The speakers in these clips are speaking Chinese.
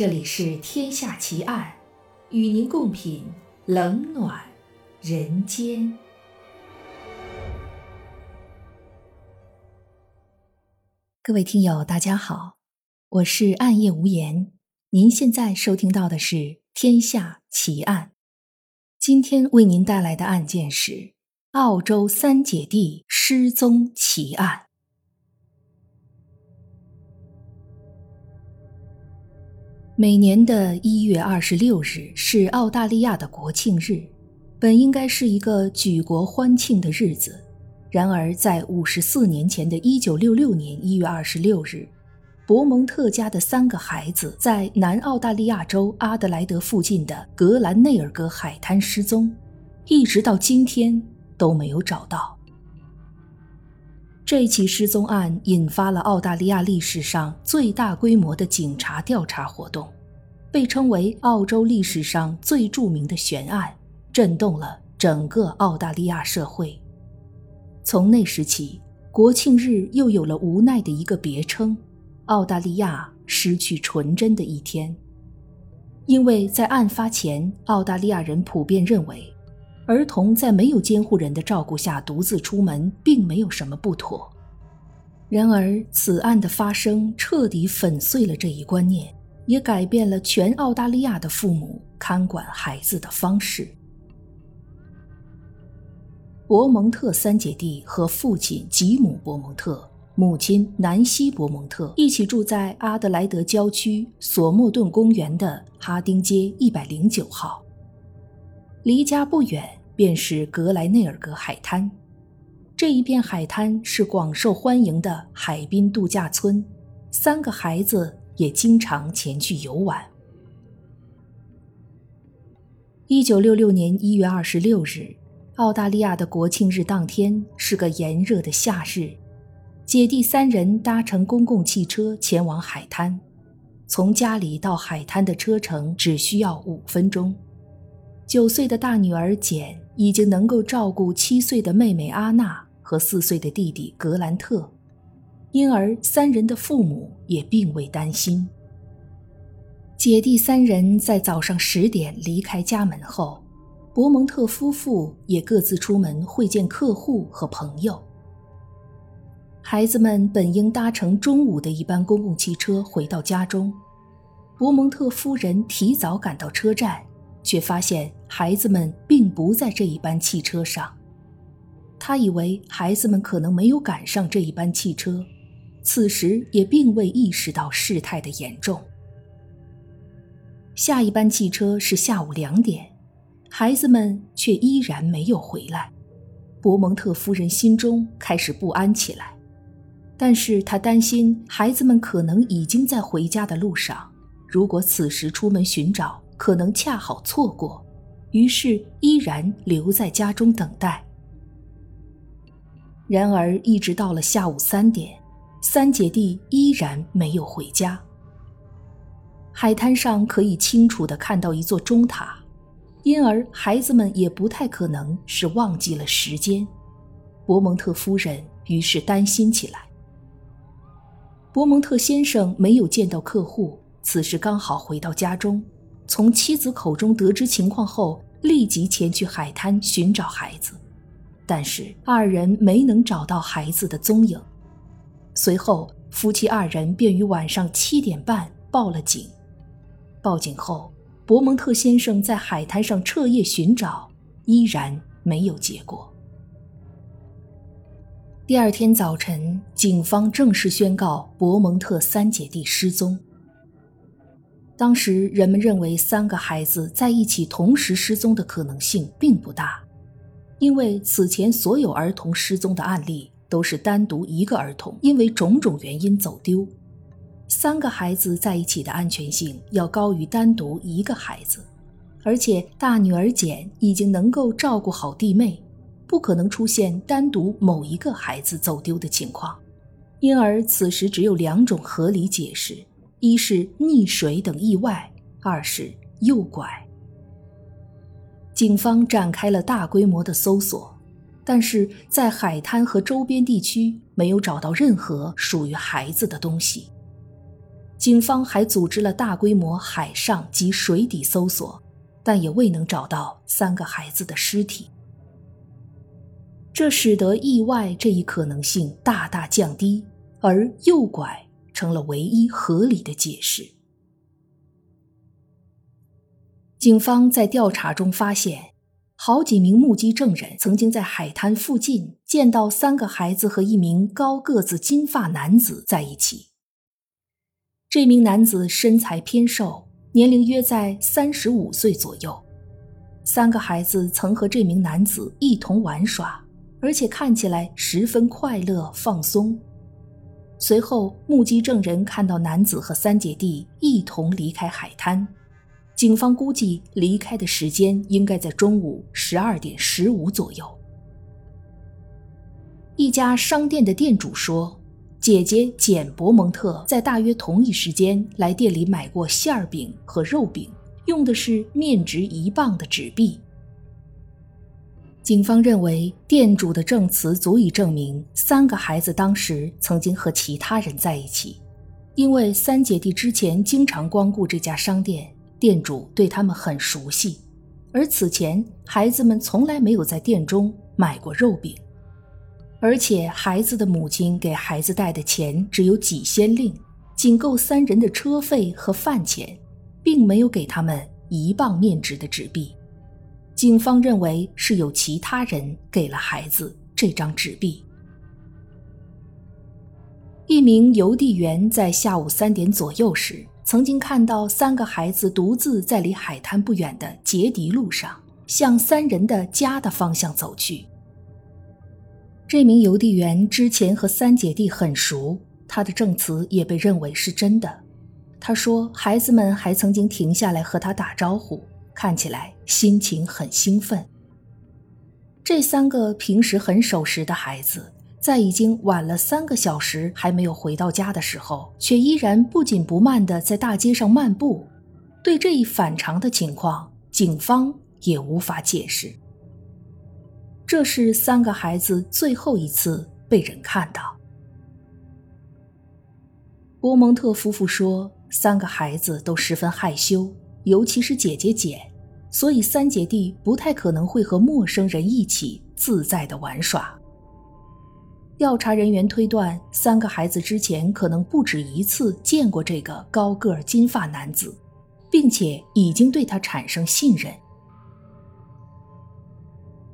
这里是《天下奇案》，与您共品冷暖人间。各位听友，大家好，我是暗夜无言。您现在收听到的是《天下奇案》，今天为您带来的案件是澳洲三姐弟失踪奇案。每年的一月二十六日是澳大利亚的国庆日，本应该是一个举国欢庆的日子。然而，在五十四年前的一九六六年一月二十六日，伯蒙特家的三个孩子在南澳大利亚州阿德莱德附近的格兰内尔格海滩失踪，一直到今天都没有找到。这起失踪案引发了澳大利亚历史上最大规模的警察调查活动，被称为澳洲历史上最著名的悬案，震动了整个澳大利亚社会。从那时起，国庆日又有了无奈的一个别称——澳大利亚失去纯真的一天，因为在案发前，澳大利亚人普遍认为。儿童在没有监护人的照顾下独自出门，并没有什么不妥。然而，此案的发生彻底粉碎了这一观念，也改变了全澳大利亚的父母看管孩子的方式。伯蒙特三姐弟和父亲吉姆·伯蒙特、母亲南希·伯蒙特一起住在阿德莱德郊区索莫顿公园的哈丁街一百零九号，离家不远。便是格莱内尔格海滩，这一片海滩是广受欢迎的海滨度假村，三个孩子也经常前去游玩。一九六六年一月二十六日，澳大利亚的国庆日当天是个炎热的夏日，姐弟三人搭乘公共汽车前往海滩，从家里到海滩的车程只需要五分钟。九岁的大女儿简。已经能够照顾七岁的妹妹阿娜和四岁的弟弟格兰特，因而三人的父母也并未担心。姐弟三人在早上十点离开家门后，伯蒙特夫妇也各自出门会见客户和朋友。孩子们本应搭乘中午的一班公共汽车回到家中，伯蒙特夫人提早赶到车站。却发现孩子们并不在这一班汽车上，他以为孩子们可能没有赶上这一班汽车，此时也并未意识到事态的严重。下一班汽车是下午两点，孩子们却依然没有回来，伯蒙特夫人心中开始不安起来，但是她担心孩子们可能已经在回家的路上，如果此时出门寻找。可能恰好错过，于是依然留在家中等待。然而，一直到了下午三点，三姐弟依然没有回家。海滩上可以清楚地看到一座钟塔，因而孩子们也不太可能是忘记了时间。伯蒙特夫人于是担心起来。伯蒙特先生没有见到客户，此时刚好回到家中。从妻子口中得知情况后，立即前去海滩寻找孩子，但是二人没能找到孩子的踪影。随后，夫妻二人便于晚上七点半报了警。报警后，伯蒙特先生在海滩上彻夜寻找，依然没有结果。第二天早晨，警方正式宣告伯蒙特三姐弟失踪。当时人们认为三个孩子在一起同时失踪的可能性并不大，因为此前所有儿童失踪的案例都是单独一个儿童因为种种原因走丢，三个孩子在一起的安全性要高于单独一个孩子，而且大女儿简已经能够照顾好弟妹，不可能出现单独某一个孩子走丢的情况，因而此时只有两种合理解释。一是溺水等意外，二是诱拐。警方展开了大规模的搜索，但是在海滩和周边地区没有找到任何属于孩子的东西。警方还组织了大规模海上及水底搜索，但也未能找到三个孩子的尸体。这使得意外这一可能性大大降低，而诱拐成了唯一合理的解释。警方在调查中发现，好几名目击证人曾经在海滩附近见到三个孩子和一名高个子金发男子在一起。这名男子身材偏瘦，年龄约在三十五岁左右。三个孩子曾和这名男子一同玩耍，而且看起来十分快乐放松。随后，目击证人看到男子和三姐弟一同离开海滩。警方估计离开的时间应该在中午十二点十五左右。一家商店的店主说，姐姐简·伯蒙特在大约同一时间来店里买过馅饼和肉饼，用的是面值一磅的纸币。警方认为，店主的证词足以证明三个孩子当时曾经和其他人在一起，因为三姐弟之前经常光顾这家商店。店主对他们很熟悉，而此前孩子们从来没有在店中买过肉饼，而且孩子的母亲给孩子带的钱只有几先令，仅够三人的车费和饭钱，并没有给他们一磅面值的纸币。警方认为是有其他人给了孩子这张纸币。一名邮递员在下午三点左右时。曾经看到三个孩子独自在离海滩不远的杰迪路上，向三人的家的方向走去。这名邮递员之前和三姐弟很熟，他的证词也被认为是真的。他说，孩子们还曾经停下来和他打招呼，看起来心情很兴奋。这三个平时很守时的孩子。在已经晚了三个小时还没有回到家的时候，却依然不紧不慢地在大街上漫步。对这一反常的情况，警方也无法解释。这是三个孩子最后一次被人看到。波蒙特夫妇说，三个孩子都十分害羞，尤其是姐姐简，所以三姐弟不太可能会和陌生人一起自在的玩耍。调查人员推断，三个孩子之前可能不止一次见过这个高个儿金发男子，并且已经对他产生信任。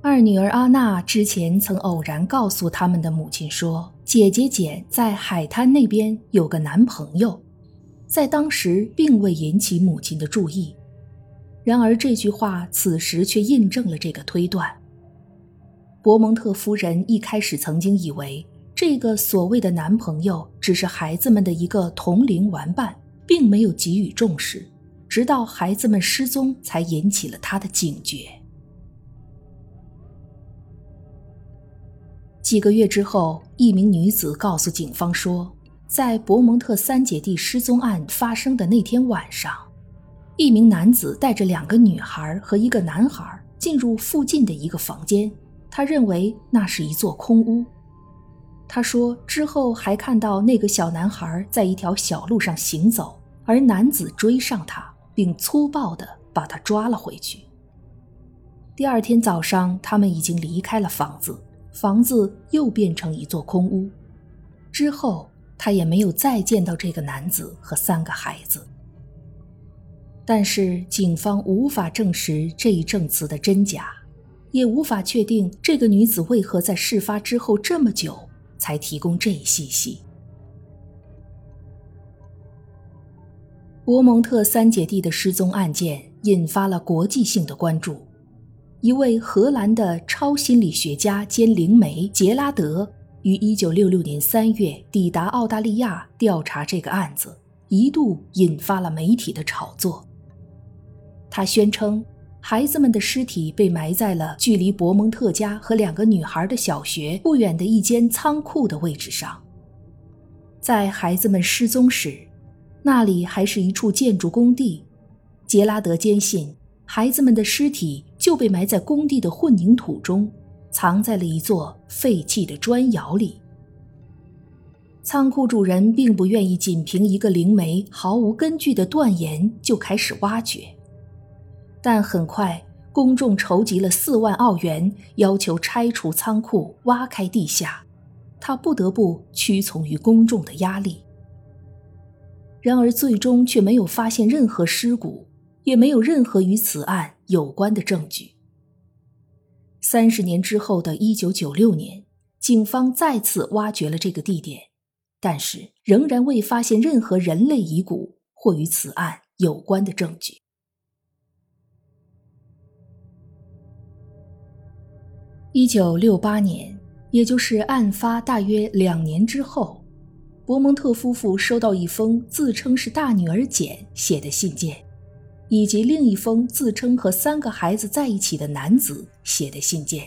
二女儿阿娜之前曾偶然告诉他们的母亲说，姐姐简在海滩那边有个男朋友，在当时并未引起母亲的注意。然而这句话此时却印证了这个推断。伯蒙特夫人一开始曾经以为，这个所谓的男朋友只是孩子们的一个同龄玩伴，并没有给予重视。直到孩子们失踪，才引起了他的警觉。几个月之后，一名女子告诉警方说，在伯蒙特三姐弟失踪案发生的那天晚上，一名男子带着两个女孩和一个男孩进入附近的一个房间。他认为那是一座空屋。他说，之后还看到那个小男孩在一条小路上行走，而男子追上他，并粗暴地把他抓了回去。第二天早上，他们已经离开了房子，房子又变成一座空屋。之后，他也没有再见到这个男子和三个孩子。但是，警方无法证实这一证词的真假。也无法确定这个女子为何在事发之后这么久才提供这一信息。博蒙特三姐弟的失踪案件引发了国际性的关注。一位荷兰的超心理学家兼灵媒杰拉德于1966年3月抵达澳大利亚调查这个案子，一度引发了媒体的炒作。他宣称。孩子们的尸体被埋在了距离伯蒙特家和两个女孩的小学不远的一间仓库的位置上。在孩子们失踪时，那里还是一处建筑工地。杰拉德坚信，孩子们的尸体就被埋在工地的混凝土中，藏在了一座废弃的砖窑里。仓库主人并不愿意仅凭一个灵媒毫无根据的断言就开始挖掘，但很快公众筹集了四万澳元，要求拆除仓库、挖开地下，他不得不屈从于公众的压力。然而，最终却没有发现任何尸骨，也没有任何与此案有关的证据。三十年之后的一九九六年，警方再次挖掘了这个地点。但是仍然未发现任何人类遗骨或与此案有关的证据。一九六八年，也就是案发大约两年之后，伯蒙特夫妇收到一封自称是大女儿简写的信件，以及另一封自称和三个孩子在一起的男子写的信件。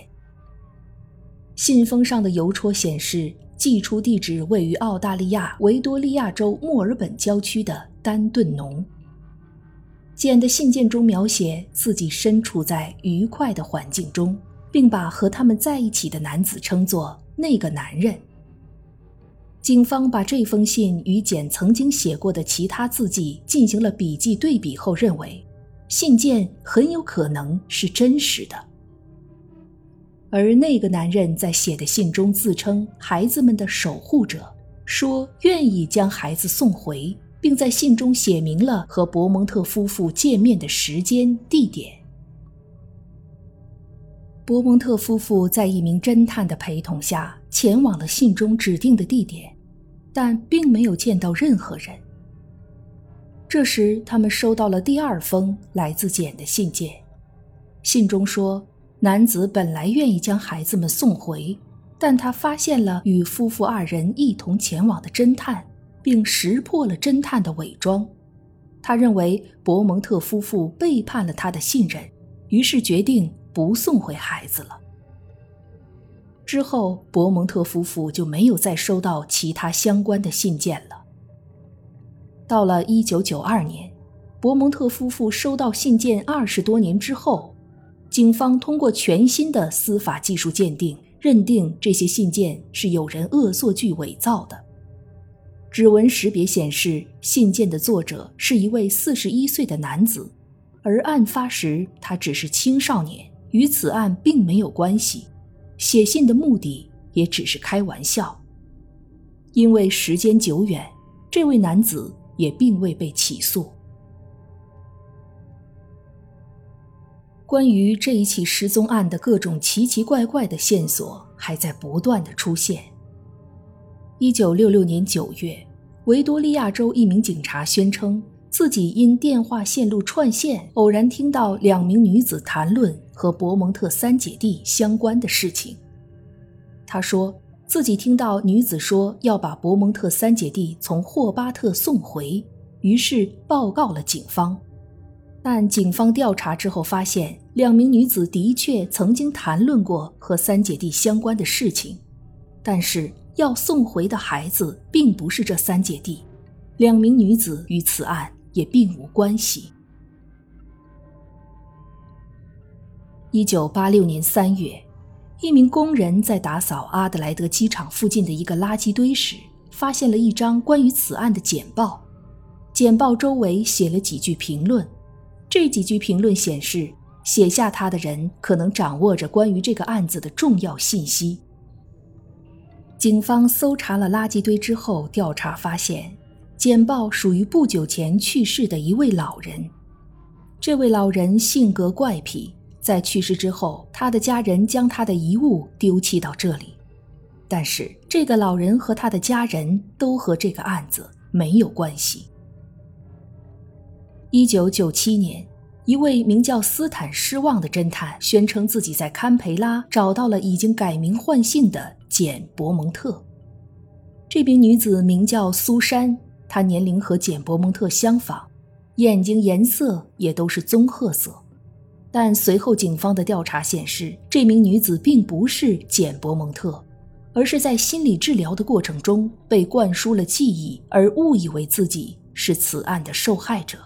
信封上的邮戳显示。寄出地址位于澳大利亚维多利亚州墨尔本郊区的丹顿农。简的信件中描写自己身处在愉快的环境中，并把和他们在一起的男子称作“那个男人”。警方把这封信与简曾经写过的其他字迹进行了笔迹对比后，认为信件很有可能是真实的。而那个男人在写的信中自称孩子们的守护者，说愿意将孩子送回，并在信中写明了和伯蒙特夫妇见面的时间、地点。伯蒙特夫妇在一名侦探的陪同下前往了信中指定的地点，但并没有见到任何人。这时，他们收到了第二封来自简的信件，信中说。男子本来愿意将孩子们送回，但他发现了与夫妇二人一同前往的侦探，并识破了侦探的伪装。他认为伯蒙特夫妇背叛了他的信任，于是决定不送回孩子了。之后，伯蒙特夫妇就没有再收到其他相关的信件了。到了1992年，伯蒙特夫妇收到信件二十多年之后。警方通过全新的司法技术鉴定，认定这些信件是有人恶作剧伪造的。指纹识别显示，信件的作者是一位四十一岁的男子，而案发时他只是青少年，与此案并没有关系。写信的目的也只是开玩笑。因为时间久远，这位男子也并未被起诉。关于这一起失踪案的各种奇奇怪怪的线索还在不断的出现。一九六六年九月，维多利亚州一名警察宣称自己因电话线路串线，偶然听到两名女子谈论和伯蒙特三姐弟相关的事情。他说自己听到女子说要把伯蒙特三姐弟从霍巴特送回，于是报告了警方。但警方调查之后发现，两名女子的确曾经谈论过和三姐弟相关的事情，但是要送回的孩子并不是这三姐弟，两名女子与此案也并无关系。一九八六年三月，一名工人在打扫阿德莱德机场附近的一个垃圾堆时，发现了一张关于此案的简报，简报周围写了几句评论。这几句评论显示，写下它的人可能掌握着关于这个案子的重要信息。警方搜查了垃圾堆之后，调查发现，简报属于不久前去世的一位老人。这位老人性格怪癖，在去世之后，他的家人将他的遗物丢弃到这里。但是，这个老人和他的家人都和这个案子没有关系。一九九七年，一位名叫斯坦失望的侦探宣称自己在堪培拉找到了已经改名换姓的简·伯蒙特。这名女子名叫苏珊，她年龄和简·伯蒙特相仿，眼睛颜色也都是棕褐色。但随后警方的调查显示，这名女子并不是简·伯蒙特，而是在心理治疗的过程中被灌输了记忆，而误以为自己是此案的受害者。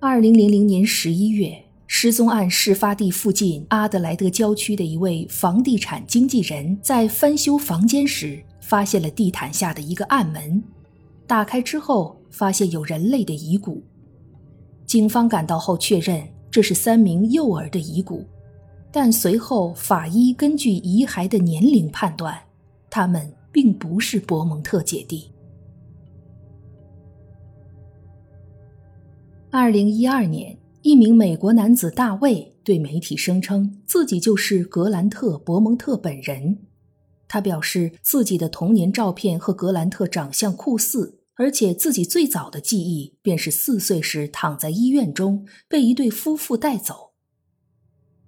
二零零零年十一月，失踪案事发地附近阿德莱德郊区的一位房地产经纪人在翻修房间时，发现了地毯下的一个暗门，打开之后发现有人类的遗骨。警方赶到后确认这是三名幼儿的遗骨，但随后法医根据遗骸的年龄判断，他们并不是伯蒙特姐弟。二零一二年。一名美国男子大卫对媒体声称自己就是格兰特·伯蒙特本人。他表示自己的童年照片和格兰特长相酷似，而且自己最早的记忆便是四岁时躺在医院中被一对夫妇带走。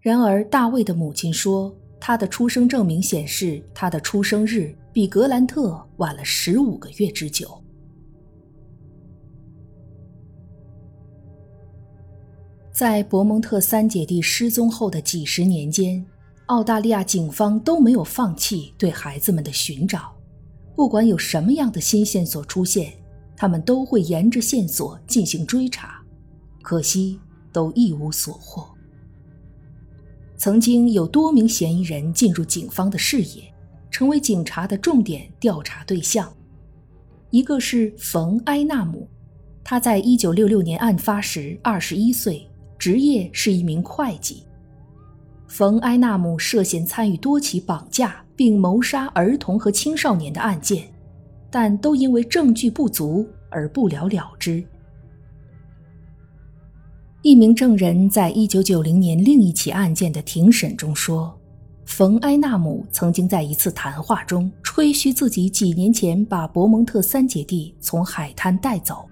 然而，大卫的母亲说，他的出生证明显示他的出生日比格兰特晚了十五个月之久。在伯蒙特三姐弟失踪后的几十年间，澳大利亚警方都没有放弃对孩子们的寻找。不管有什么样的新线索出现，他们都会沿着线索进行追查。可惜，都一无所获。曾经有多名嫌疑人进入警方的视野，成为警察的重点调查对象。一个是冯·埃纳姆，他在1966年案发时21岁。职业是一名会计。冯·埃纳姆涉嫌参与多起绑架并谋杀儿童和青少年的案件，但都因为证据不足而不了了之。一名证人在一九九零年另一起案件的庭审中说，冯·埃纳姆曾经在一次谈话中吹嘘自己几年前把伯蒙特三姐弟从海滩带走，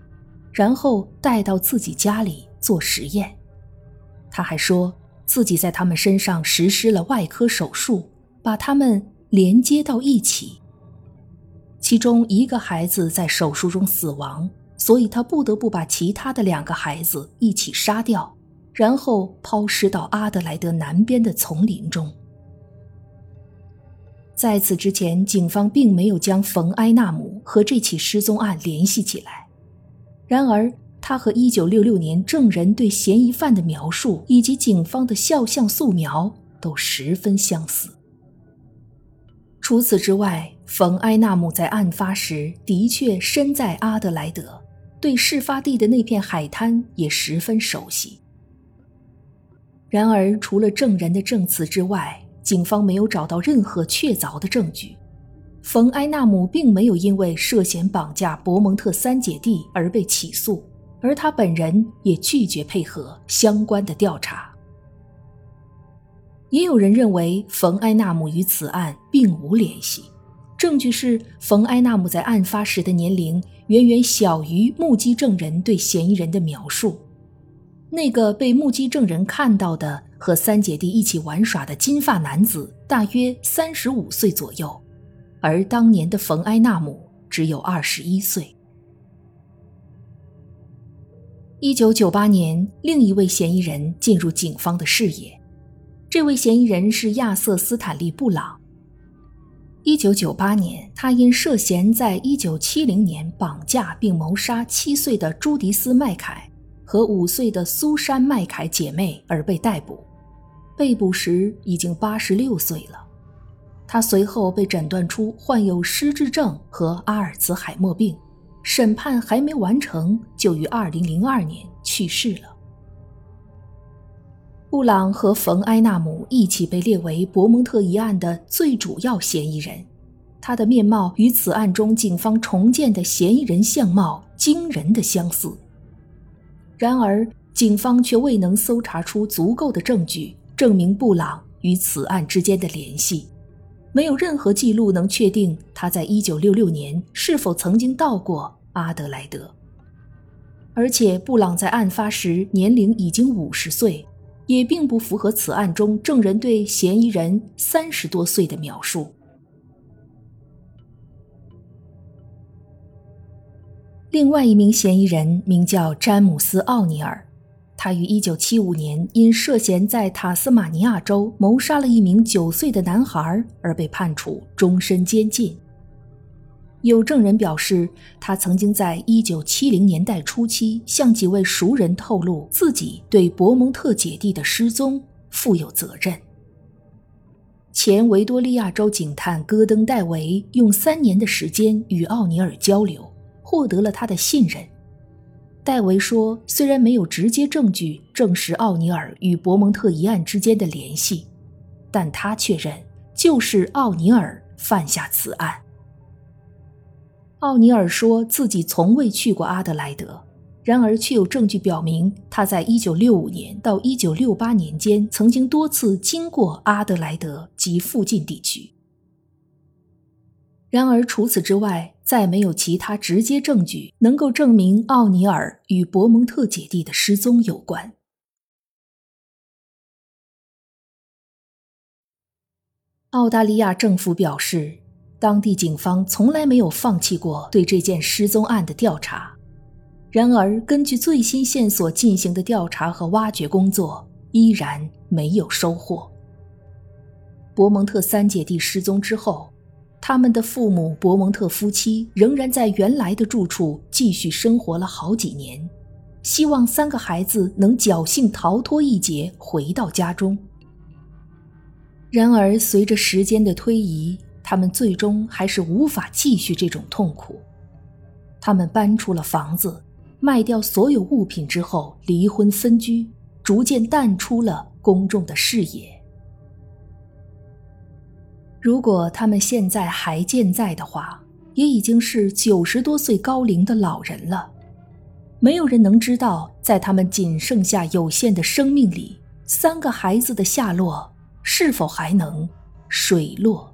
然后带到自己家里做实验。他还说自己在他们身上实施了外科手术，把他们连接到一起。其中一个孩子在手术中死亡，所以他不得不把其他的两个孩子一起杀掉，然后抛尸到阿德莱德南边的丛林中。在此之前，警方并没有将冯·埃纳姆和这起失踪案联系起来。然而，他和1966年证人对嫌疑犯的描述以及警方的肖像素描都十分相似。除此之外，冯·埃纳姆在案发时的确身在阿德莱德，对事发地的那片海滩也十分熟悉。然而，除了证人的证词之外，警方没有找到任何确凿的证据。冯·埃纳姆并没有因为涉嫌绑架伯蒙特三姐弟而被起诉。而他本人也拒绝配合相关的调查。也有人认为冯·埃纳姆与此案并无联系，证据是冯·埃纳姆在案发时的年龄远远小于目击证人对嫌疑人的描述。那个被目击证人看到的和三姐弟一起玩耍的金发男子大约三十五岁左右，而当年的冯·埃纳姆只有二十一岁。一九九八年，另一位嫌疑人进入警方的视野。这位嫌疑人是亚瑟·斯坦利·布朗。一九九八年，他因涉嫌在一九七零年绑架并谋杀七岁的朱迪斯·麦凯和五岁的苏珊·麦凯姐妹而被逮捕。被捕时已经八十六岁了。他随后被诊断出患有失智症和阿尔茨海默病。审判还没完成，就于二零零二年去世了。布朗和冯·埃纳姆一起被列为伯蒙特一案的最主要嫌疑人，他的面貌与此案中警方重建的嫌疑人相貌惊人的相似。然而，警方却未能搜查出足够的证据证明布朗与此案之间的联系。没有任何记录能确定他在1966年是否曾经到过阿德莱德，而且布朗在案发时年龄已经五十岁，也并不符合此案中证人对嫌疑人三十多岁的描述。另外一名嫌疑人名叫詹姆斯·奥尼尔。他于1975年因涉嫌在塔斯马尼亚州谋杀了一名九岁的男孩而被判处终身监禁。有证人表示，他曾经在1970年代初期向几位熟人透露，自己对伯蒙特姐弟的失踪负有责任。前维多利亚州警探戈登·戴维用三年的时间与奥尼尔交流，获得了他的信任。戴维说：“虽然没有直接证据证实奥尼尔与伯蒙特一案之间的联系，但他确认就是奥尼尔犯下此案。”奥尼尔说自己从未去过阿德莱德，然而却有证据表明他在1965年到1968年间曾经多次经过阿德莱德及附近地区。然而除此之外，再没有其他直接证据能够证明奥尼尔与伯蒙特姐弟的失踪有关。澳大利亚政府表示。当地警方从来没有放弃过对这件失踪案的调查，然而根据最新线索进行的调查和挖掘工作依然没有收获。伯蒙特三姐弟失踪之后，他们的父母伯蒙特夫妻仍然在原来的住处继续生活了好几年，希望三个孩子能侥幸逃脱一劫回到家中。然而，随着时间的推移，他们最终还是无法继续这种痛苦，他们搬出了房子，卖掉所有物品之后离婚分居，逐渐淡出了公众的视野。如果他们现在还健在的话，也已经是九十多岁高龄的老人了。没有人能知道，在他们仅剩下有限的生命里，三个孩子的下落是否还能水落。